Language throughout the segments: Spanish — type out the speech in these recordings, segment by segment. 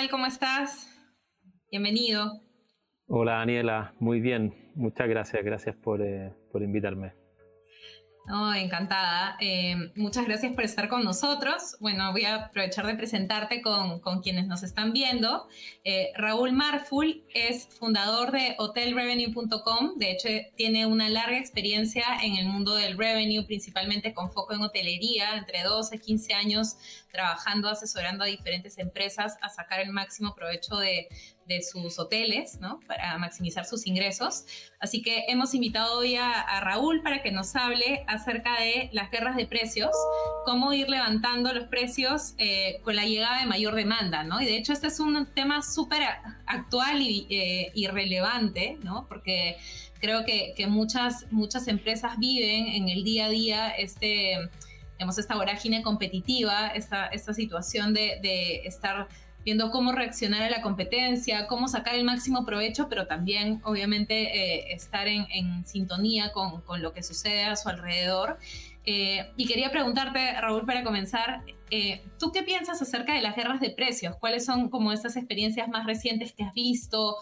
Hola Raúl, ¿qué tal? ¿Cómo estás? Bienvenido. Hola Daniela, muy bien. Muchas gracias, gracias por, eh, por invitarme. Oh, encantada. Eh, muchas gracias por estar con nosotros. Bueno, voy a aprovechar de presentarte con, con quienes nos están viendo. Eh, Raúl Marful es fundador de hotelrevenue.com. De hecho, tiene una larga experiencia en el mundo del revenue, principalmente con foco en hotelería, entre 12 y 15 años trabajando, asesorando a diferentes empresas a sacar el máximo provecho de, de sus hoteles, ¿no? Para maximizar sus ingresos. Así que hemos invitado hoy a, Raúl para que nos hable acerca de las guerras de precios, cómo ir levantando los precios eh, con la llegada de mayor demanda, ¿no? Y de hecho este es un tema súper actual y, eh, relevante, ¿no? Porque creo que, muchas, muchas empresas viven en el día a día este, digamos, esta vorágine competitiva, esta, esta situación de, de estar viendo cómo reaccionar a la competencia, cómo sacar el máximo provecho, pero también obviamente eh, estar en, sintonía con, lo que sucede a su alrededor. Eh, y quería preguntarte, Raúl, para comenzar, eh, ¿tú qué piensas acerca de las guerras de precios? ¿Cuáles son como estas experiencias más recientes que has visto?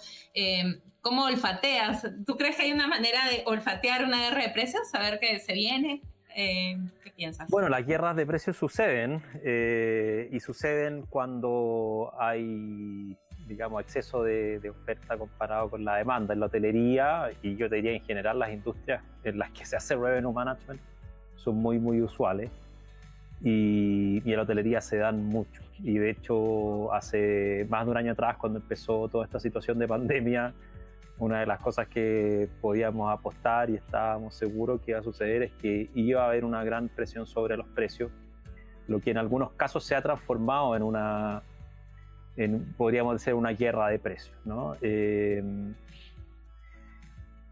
¿Cómo olfateas? ¿Tú crees que hay una manera de olfatear una guerra de precios? ¿Saber que se viene? Eh, ¿Qué piensas? Bueno, las guerras de precios suceden eh, y suceden cuando hay, digamos, exceso de, oferta comparado con la demanda en la hotelería y yo te diría en general las industrias en las que se hace revenue management son muy, muy usuales y, y en la hotelería se dan mucho. Y de hecho, hace más de un año atrás, cuando empezó toda esta situación de pandemia, una de las cosas que podíamos apostar y estábamos seguros que iba a suceder es que iba a haber una gran presión sobre los precios, lo que en algunos casos se ha transformado en una, podríamos decir, una guerra de precios. ¿no? Eh,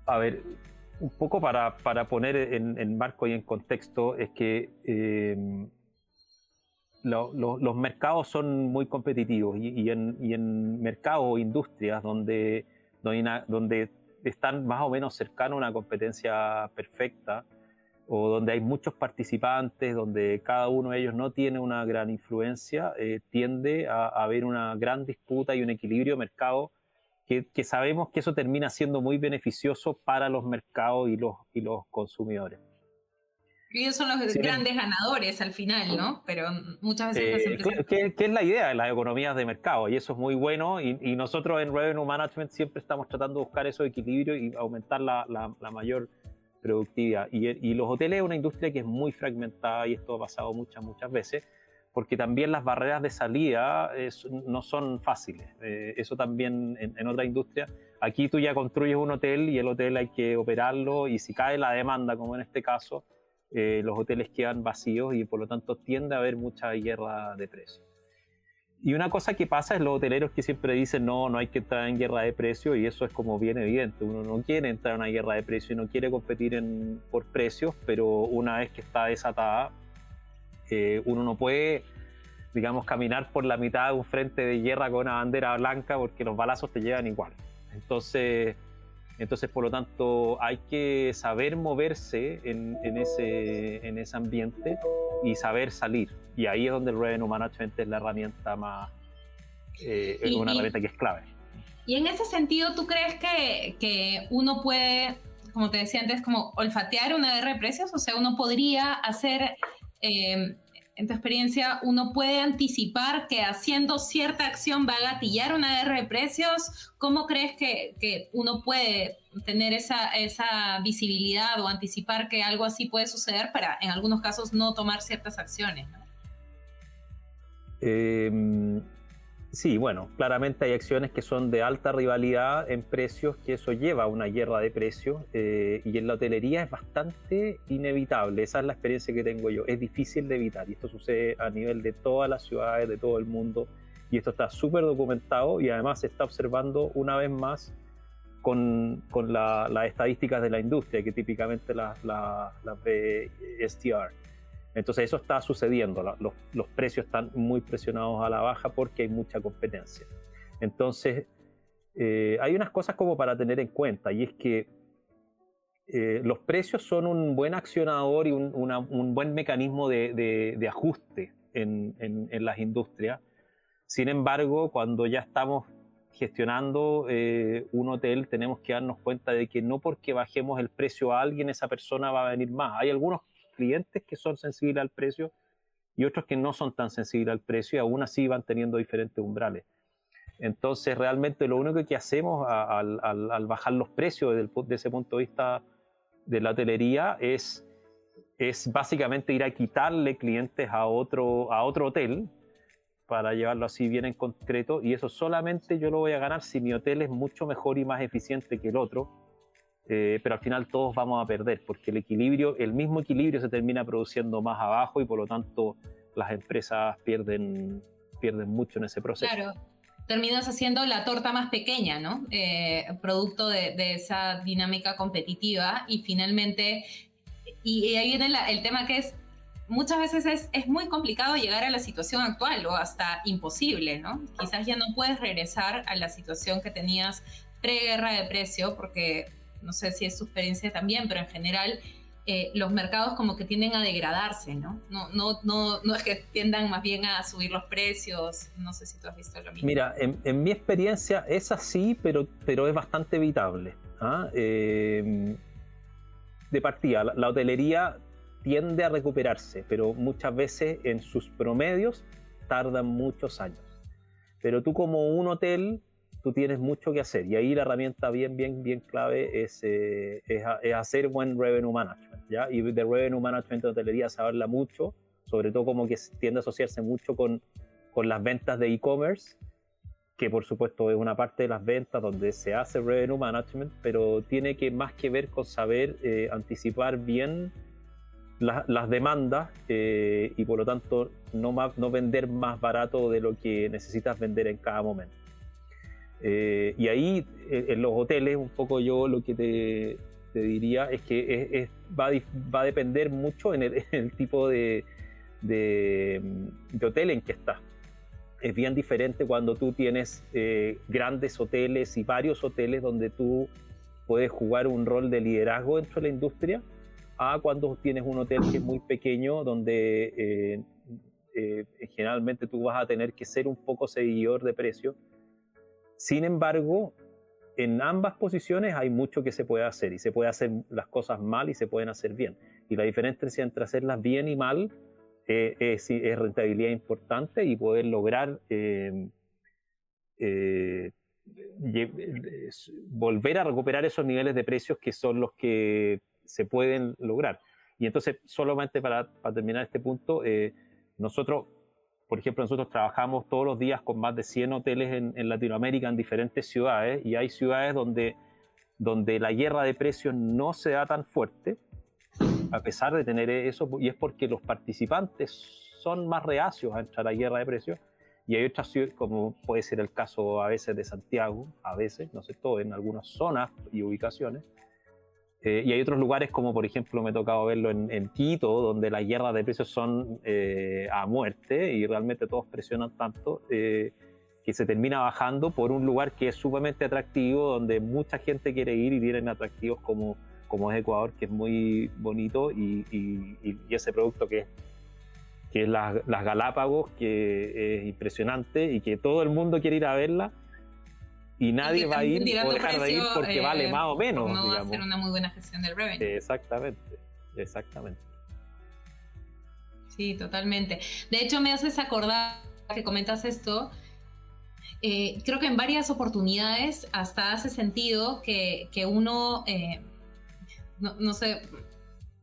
a ver, un poco para, para poner en, marco y en contexto, es que eh, los mercados son muy competitivos y, y, en, y en mercados o industrias donde donde, están más o menos cercanos a una competencia perfecta o donde hay muchos participantes, donde cada uno de ellos no tiene una gran influencia, eh, tiende a, haber una gran disputa y un equilibrio de mercado que, que, sabemos que eso termina siendo muy beneficioso para los mercados y los, y los consumidores ellos son los grandes ganadores al final, ¿no? Pero muchas veces... Eh, ¿qué, es la idea de las economías de mercado? Y eso es muy bueno y, nosotros en Revenue Management siempre estamos tratando de buscar esos equilibrios y aumentar la, la, mayor productividad. Y, y, los hoteles es una industria que es muy fragmentada y esto ha pasado muchas, muchas veces, porque también las barreras de salida no son fáciles. Eh, eso también en, en otra industria. Aquí tú ya construyes un hotel y el hotel hay que operarlo y si cae la demanda, como en este caso, eh, los hoteles quedan vacíos y por lo tanto tiende a haber mucha guerra de precios. Y una cosa que pasa es los hoteleros que siempre dicen no, no hay que entrar en guerra de precios y eso es como bien evidente. Uno no quiere entrar en una guerra de precios y no quiere competir por precios, pero una vez que está desatada, eh, uno no puede, digamos, caminar por la mitad de un frente de guerra con una bandera blanca porque los balazos te llevan igual. Entonces, entonces, por lo tanto, hay que saber moverse en, ese, en ese ambiente y saber salir. Y ahí es donde el Revenue Management es la herramienta más, eh, una herramienta que es clave. Y en ese sentido, ¿tú crees que, que uno puede, como te decía antes, como olfatear una guerra de precios? O sea, uno podría hacer... Eh, en tu experiencia, uno puede anticipar que haciendo cierta acción va a gatillar una guerra de precios? ¿Cómo crees que, uno puede tener esa, esa, visibilidad o anticipar que algo así puede suceder para, en algunos casos, no tomar ciertas acciones? Eh, Sí, bueno, claramente hay acciones que son de alta rivalidad en precios, que eso lleva a una guerra de precios, eh, y en la hotelería es bastante inevitable, esa es la experiencia que tengo yo, es difícil de evitar, y esto sucede a nivel de todas las ciudades, de todo el mundo, y esto está súper documentado y además se está observando una vez más con, con las estadísticas de la industria, que típicamente las, las, las ve STR. Entonces eso está sucediendo, los, precios están muy presionados a la baja porque hay mucha competencia. Entonces eh, hay unas cosas como para tener en cuenta y es que eh, los precios son un buen accionador y un, buen mecanismo de, ajuste en, las industrias, Sin embargo, cuando ya estamos gestionando eh, un hotel, tenemos que darnos cuenta de que no porque bajemos el precio a alguien, esa persona va a venir más. Hay algunos clientes que son sensibles al precio y otros que no son tan sensibles al precio y aún así van teniendo diferentes umbrales. Entonces, realmente lo único que hacemos al, bajar los precios desde, de ese punto de vista de la hotelería es, es básicamente ir a quitarle clientes a otro, a otro hotel para llevarlo así bien en concreto y eso solamente yo lo voy a ganar si mi hotel es mucho mejor y más eficiente que el otro, eh, pero al final todos vamos a perder porque el equilibrio, el mismo equilibrio se termina produciendo más abajo y por lo tanto las empresas pierden, pierden mucho en ese proceso. Claro. Terminas haciendo la torta más pequeña, ¿no? Eh, producto de, de, esa dinámica competitiva y finalmente, y, ahí viene el tema que es muchas veces es, es, muy complicado llegar a la situación actual o hasta imposible, ¿no? Quizás ya no puedes regresar a la situación que tenías pre-guerra de precio, porque no sé si es tu experiencia también, pero en general eh, los mercados como que tienden a degradarse, ¿no? No, no, no, no es que tiendan más bien a subir los precios, no sé si tú has visto lo mismo. Mira, en, en mi experiencia es así, pero, pero es bastante evitable. ¿ah? Eh, de partida, la hotelería tiende a recuperarse, pero muchas veces en sus promedios tardan muchos años. Pero tú como un hotel, tú tienes mucho que hacer y ahí la herramienta bien, bien, bien clave es, eh, es, hacer buen revenue management. ¿ya? Y de revenue management de hotelería se habla mucho, sobre todo como que tiende a asociarse mucho con, con las ventas de e-commerce, que por supuesto es una parte de las ventas donde se hace revenue management, pero tiene que más que ver con saber eh, anticipar bien las demandas eh, y por lo tanto no, no vender más barato de lo que necesitas vender en cada momento. Eh, y ahí eh, en los hoteles, un poco yo lo que te, te diría es que es, va, a, va, a, depender mucho en el, tipo de, de, de, hotel en que estás. Es bien diferente cuando tú tienes grandes hoteles y varios hoteles donde tú puedes jugar un rol de liderazgo dentro de la industria a cuando tienes un hotel que es muy pequeño, donde eh, eh, generalmente tú vas a tener que ser un poco seguidor de precio. Sin embargo, en ambas posiciones hay mucho que se puede hacer y se puede hacer las cosas mal y se pueden hacer bien. Y la diferencia entre hacerlas bien y mal eh, es, rentabilidad importante y poder lograr volver a recuperar esos niveles de precios que son los que se pueden lograr. Y entonces, solamente para, terminar este punto, eh, nosotros, por ejemplo, nosotros trabajamos todos los días con más de 100 hoteles en, Latinoamérica, en diferentes ciudades, y hay ciudades donde, donde la guerra de precios no se da tan fuerte, a pesar de tener eso, y es porque los participantes son más reacios a entrar a la guerra de precios, y hay otras ciudades, como puede ser el caso a veces de Santiago, a veces, no sé todo, en algunas zonas y ubicaciones, eh, y hay otros lugares como por ejemplo me ha tocado verlo en, Quito, donde las guerras de precios son eh, a muerte y realmente todos presionan tanto eh, que se termina bajando por un lugar que es sumamente atractivo, donde mucha gente quiere ir y tienen atractivos como, como es Ecuador, que es muy bonito, y, y, ese producto que, que es las, las Galápagos, que es impresionante y que todo el mundo quiere ir a verla y nadie va a ir o dejar de ir porque vale eh, más o menos. No va a ser una muy buena gestión del revenue. Exactamente, exactamente. Sí, totalmente. De hecho, me haces acordar que comentas esto. Eh, creo que en varias oportunidades hasta hace sentido que, que uno, eh, no, no, sé,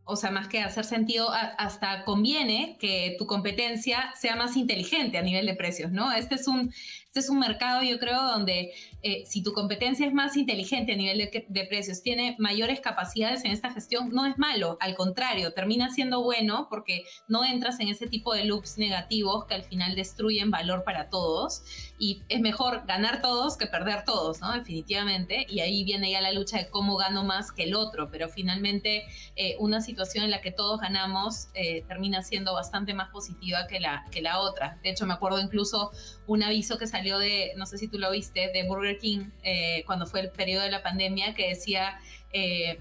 o sea, más que hacer sentido, hasta conviene que tu competencia sea más inteligente a nivel de precios, ¿no? Este es un, este es un mercado, yo creo, donde eh, si tu competencia es más inteligente a nivel de, precios, tiene mayores capacidades en esta gestión, no es malo, al contrario, termina siendo bueno porque no entras en ese tipo de loops negativos que al final destruyen valor para todos y es mejor ganar todos que perder todos, ¿no? Definitivamente, y ahí viene ya la lucha de cómo gano más que el otro, pero finalmente eh, una situación en la que todos ganamos eh, termina siendo bastante más positiva que la, que la otra. De hecho, me acuerdo incluso un aviso que salió de, no sé si tú lo viste, de Burger King eh, cuando fue el periodo de la pandemia que decía, eh,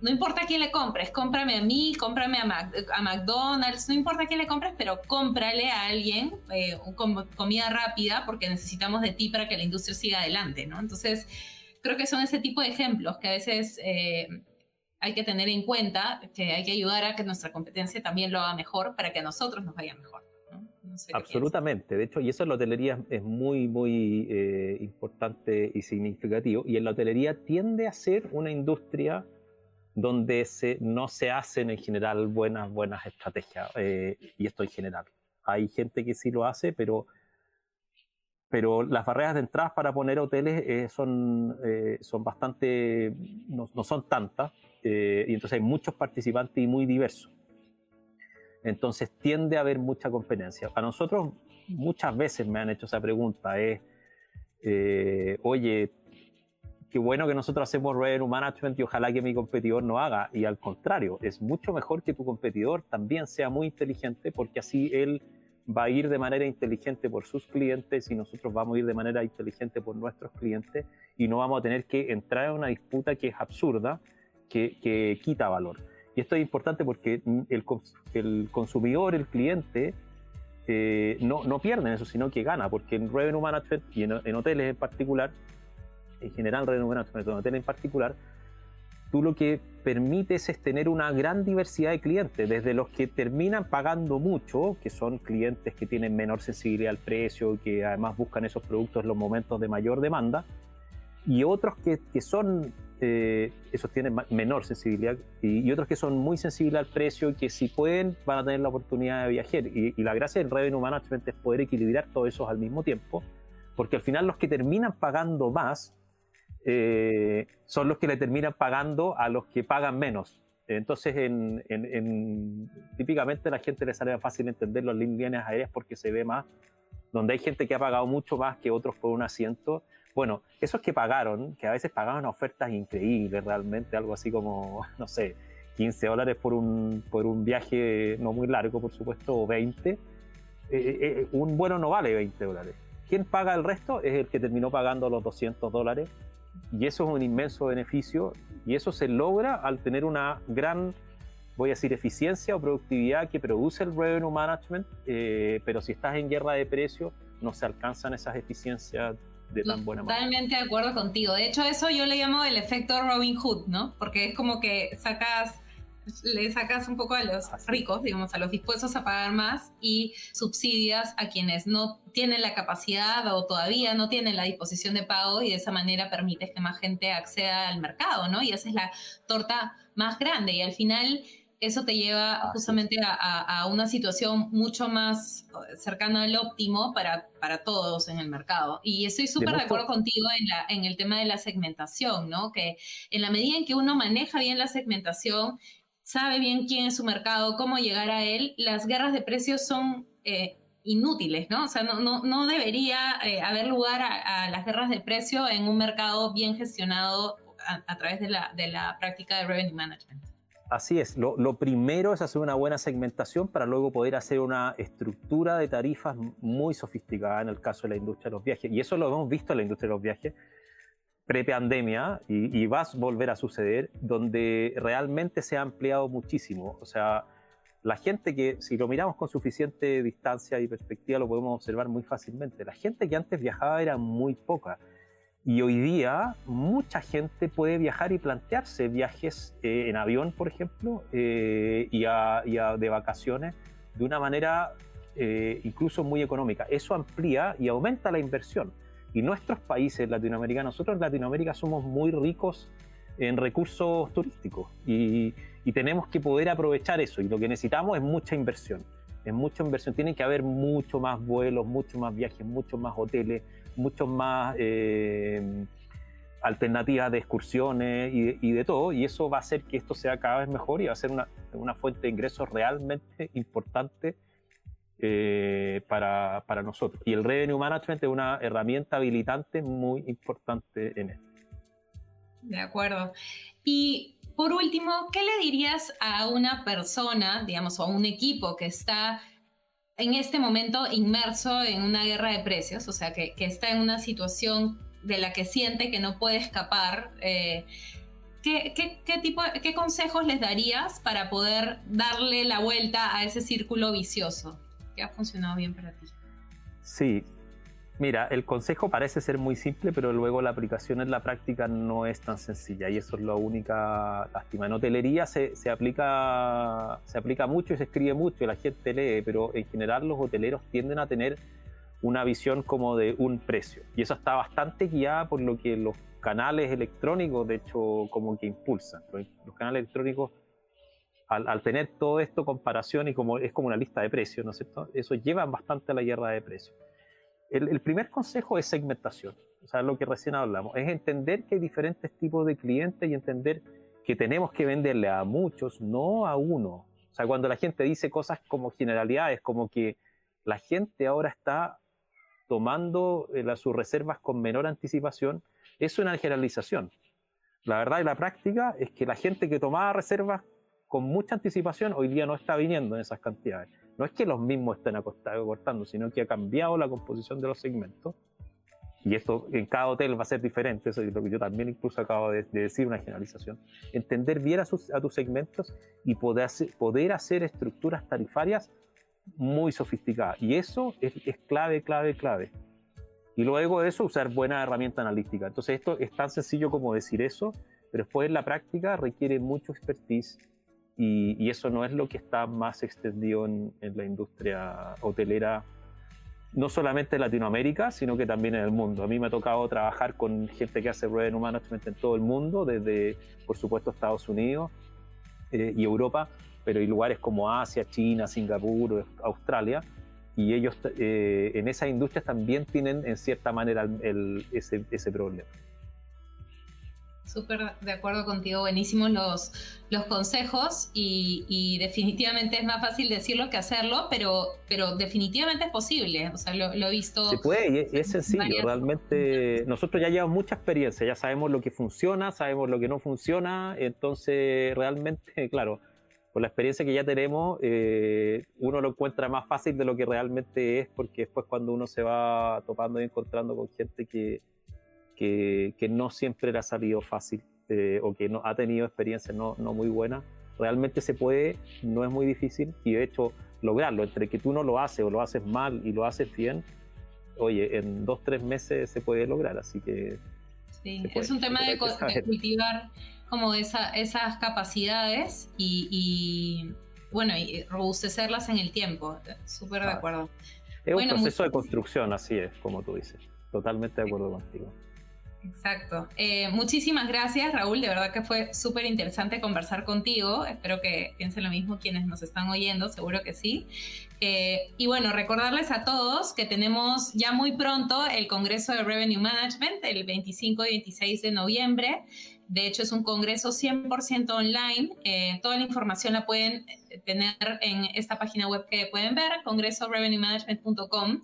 no importa quién le compres, cómprame a mí, cómprame a, a McDonald's, no importa quién le compres, pero cómprale a alguien eh, comida rápida porque necesitamos de ti para que la industria siga adelante, ¿no? Entonces, creo que son ese tipo de ejemplos que a veces hay que tener en cuenta, que hay que ayudar a que nuestra competencia también lo haga mejor para que a nosotros nos vaya mejor. Absolutamente, de hecho, y eso en la hotelería es muy, muy eh, importante y significativo, y en la hotelería tiende a ser una industria donde se, no se hacen en general buenas, buenas estrategias, eh, y esto en general. Hay gente que sí lo hace, pero, pero las barreras de entrada para poner hoteles eh, son, son bastante, no, no son tantas, y entonces hay muchos participantes y muy diversos. Entonces tiende a haber mucha competencia. A nosotros muchas veces me han hecho esa pregunta, es, eh, oye, qué bueno que nosotros hacemos revenue management y ojalá que mi competidor no haga. Y al contrario, es mucho mejor que tu competidor también sea muy inteligente porque así él va a ir de manera inteligente por sus clientes y nosotros vamos a ir de manera inteligente por nuestros clientes y no vamos a tener que entrar en una disputa que es absurda, que, quita valor. Y esto es importante porque el, el consumidor, el cliente, eh, no, no pierde en eso, sino que gana, porque en Revenue Management y en, hoteles en particular, en general Revenue Management, en hoteles en particular, tú lo que permites es tener una gran diversidad de clientes, desde los que terminan pagando mucho, que son clientes que tienen menor sensibilidad al precio, que además buscan esos productos en los momentos de mayor demanda, y otros que, que son eh, esos tienen menor sensibilidad y, otros que son muy sensibles al precio y que si pueden van a tener la oportunidad de viajar. Y, la gracia del revenue management es poder equilibrar todos esos al mismo tiempo, porque al final los que terminan pagando más eh, son los que le terminan pagando a los que pagan menos. Entonces, en, típicamente a la gente le sale fácil entender las líneas aéreas porque se ve más, donde hay gente que ha pagado mucho más que otros por un asiento bueno, esos que pagaron, que a veces pagaban ofertas increíbles realmente, algo así como, no sé, 15 dólares por un, por un viaje no muy largo, por supuesto, o 20, eh, eh, eh, un vuelo no vale 20 dólares. ¿Quién paga el resto? Es el que terminó pagando los 200 dólares. Y eso es un inmenso beneficio. Y eso se logra al tener una gran, voy a decir, eficiencia o productividad que produce el revenue management. pero si estás en guerra de precios, no se alcanzan esas eficiencias de tan buena manera. Totalmente de acuerdo contigo. De hecho, eso yo le llamo el efecto Robin Hood, ¿no? Porque es como que sacas le sacas un poco a los ricos, digamos, a los dispuestos a pagar más y subsidias a quienes no tienen la capacidad o todavía no tienen la disposición de pago y de esa manera permites que más gente acceda al mercado, ¿no? Y esa es la torta más grande y al final eso te lleva justamente a, una situación mucho más eh, cercana al óptimo para, para todos en el mercado. Y estoy súper de, acuerdo contigo en, la, en el tema de la segmentación, ¿no? Que en la medida en que uno maneja bien la segmentación, sabe bien quién es su mercado, cómo llegar a él, las guerras de precios son... Eh, inútiles, ¿no? O sea, no, no, no debería eh, haber lugar a, las guerras de precio en un mercado bien gestionado a, a través de la, de la práctica de revenue management. Así es, lo, primero es hacer una buena segmentación para luego poder hacer una estructura de tarifas muy sofisticada en el caso de la industria de los viajes. Y eso lo hemos visto en la industria de los viajes pre-pandemia y, y va a volver a suceder, donde realmente se ha ampliado muchísimo. O sea, la gente que, si lo miramos con suficiente distancia y perspectiva, lo podemos observar muy fácilmente. La gente que antes viajaba era muy poca y hoy día mucha gente puede viajar y plantearse viajes eh, en avión, por ejemplo, eh, y, de vacaciones de una manera eh, incluso muy económica. Eso amplía y aumenta la inversión. Y nuestros países latinoamericanos, nosotros en Latinoamérica somos muy ricos en recursos turísticos y, y tenemos que poder aprovechar eso. Y lo que necesitamos es mucha inversión. Es mucha inversión. Tiene que haber mucho más vuelos, mucho más viajes, muchos más hoteles muchos más eh, alternativas de excursiones y de, todo, y eso va a hacer que esto sea cada vez mejor y va a ser una, una fuente de ingresos realmente importante eh, para, para, nosotros. Y el Revenue Management es una herramienta habilitante muy importante en esto. De acuerdo. Y por último, ¿qué le dirías a una persona, digamos, o a un equipo que está en este momento inmerso en una guerra de precios, o sea, que, está en una situación de la que siente que no puede escapar. Eh, ¿qué, qué, tipo, ¿qué consejos les darías para poder darle la vuelta a ese círculo vicioso que ha funcionado bien para ti? Sí, Mira, el consejo parece ser muy simple, pero luego la aplicación en la práctica no es tan sencilla y eso es la única lástima. En hotelería se, se, aplica, se aplica mucho y se escribe mucho y la gente lee, pero en general los hoteleros tienden a tener una visión como de un precio y eso está bastante guiada por lo que los canales electrónicos, de hecho, como que impulsan. Los canales electrónicos al, tener todo esto comparación y como es como una lista de precios, ¿no es cierto? Eso lleva bastante a la guerra de precios el, primer consejo es segmentación, o sea, lo que recién hablamos, es entender que hay diferentes tipos de clientes y entender que tenemos que venderle a muchos, no a uno. O sea, cuando la gente dice cosas como generalidades, como que la gente ahora está tomando eh, sus reservas con menor anticipación, es una generalización. La verdad y la práctica es que la gente que tomaba reservas con mucha anticipación hoy día no está viniendo en esas cantidades no es que los mismos estén acortando, sino que ha cambiado la composición de los segmentos. Y esto en cada hotel va a ser diferente, eso es lo que yo también incluso acabo de, decir, una generalización. Entender bien a, tus segmentos y poder hacer, poder hacer estructuras tarifarias muy sofisticadas. Y eso es, es clave, clave, clave. Y luego de eso, usar buena herramienta analítica. Entonces, esto es tan sencillo como decir eso, pero después en la práctica requiere mucho expertise, y, eso no es lo que está más extendido en, la industria hotelera, no solamente en Latinoamérica, sino que también en el mundo. A mí me ha tocado trabajar con gente que hace revenue management en todo el mundo, desde, por supuesto, Estados Unidos eh, y Europa, pero hay lugares como Asia, China, Singapur, Australia, y ellos eh, en esas industrias también tienen en cierta manera ese, ese problema. Súper de acuerdo contigo, buenísimos los, los consejos y, definitivamente es más fácil decirlo que hacerlo, pero, pero definitivamente es posible, o sea, lo, he visto. Se puede y es, sencillo, realmente nosotros ya llevamos mucha experiencia, ya sabemos lo que funciona, sabemos lo que no funciona, entonces realmente, claro, con la experiencia que ya tenemos, eh, uno lo encuentra más fácil de lo que realmente es, porque después cuando uno se va topando y encontrando con gente que que, no siempre le ha salido fácil eh, o que no, ha tenido experiencias no, no muy buenas. Realmente se puede, no es muy difícil y de hecho lograrlo, entre que tú no lo haces o lo haces mal y lo haces bien, oye, en dos, tres meses se puede lograr, así que... Sí, es un tema de, cultivar como esa, esas capacidades y, bueno, y robustecerlas en el tiempo, súper de acuerdo. Es un proceso de construcción, así es, como tú dices, totalmente de acuerdo contigo. Exacto. Eh, muchísimas gracias, Raúl. De verdad que fue súper interesante conversar contigo. Espero que piensen lo mismo quienes nos están oyendo, seguro que sí. Eh, y bueno, recordarles a todos que tenemos ya muy pronto el Congreso de Revenue Management, el 25 y 26 de noviembre. De hecho, es un congreso 100% online. Eh, toda la información la pueden tener en esta página web que pueden ver, congresorevenuemanagement.com.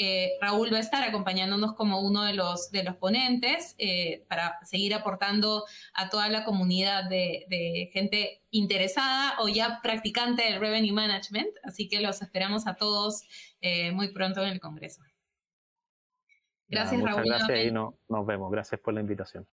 Eh, Raúl va a estar acompañándonos como uno de los, de los ponentes eh, para seguir aportando a toda la comunidad de, gente interesada o ya practicante del Revenue Management. Así que los esperamos a todos eh, muy pronto en el Congreso. Gracias, Raúl. Gracias y nos vemos. Gracias por la invitación.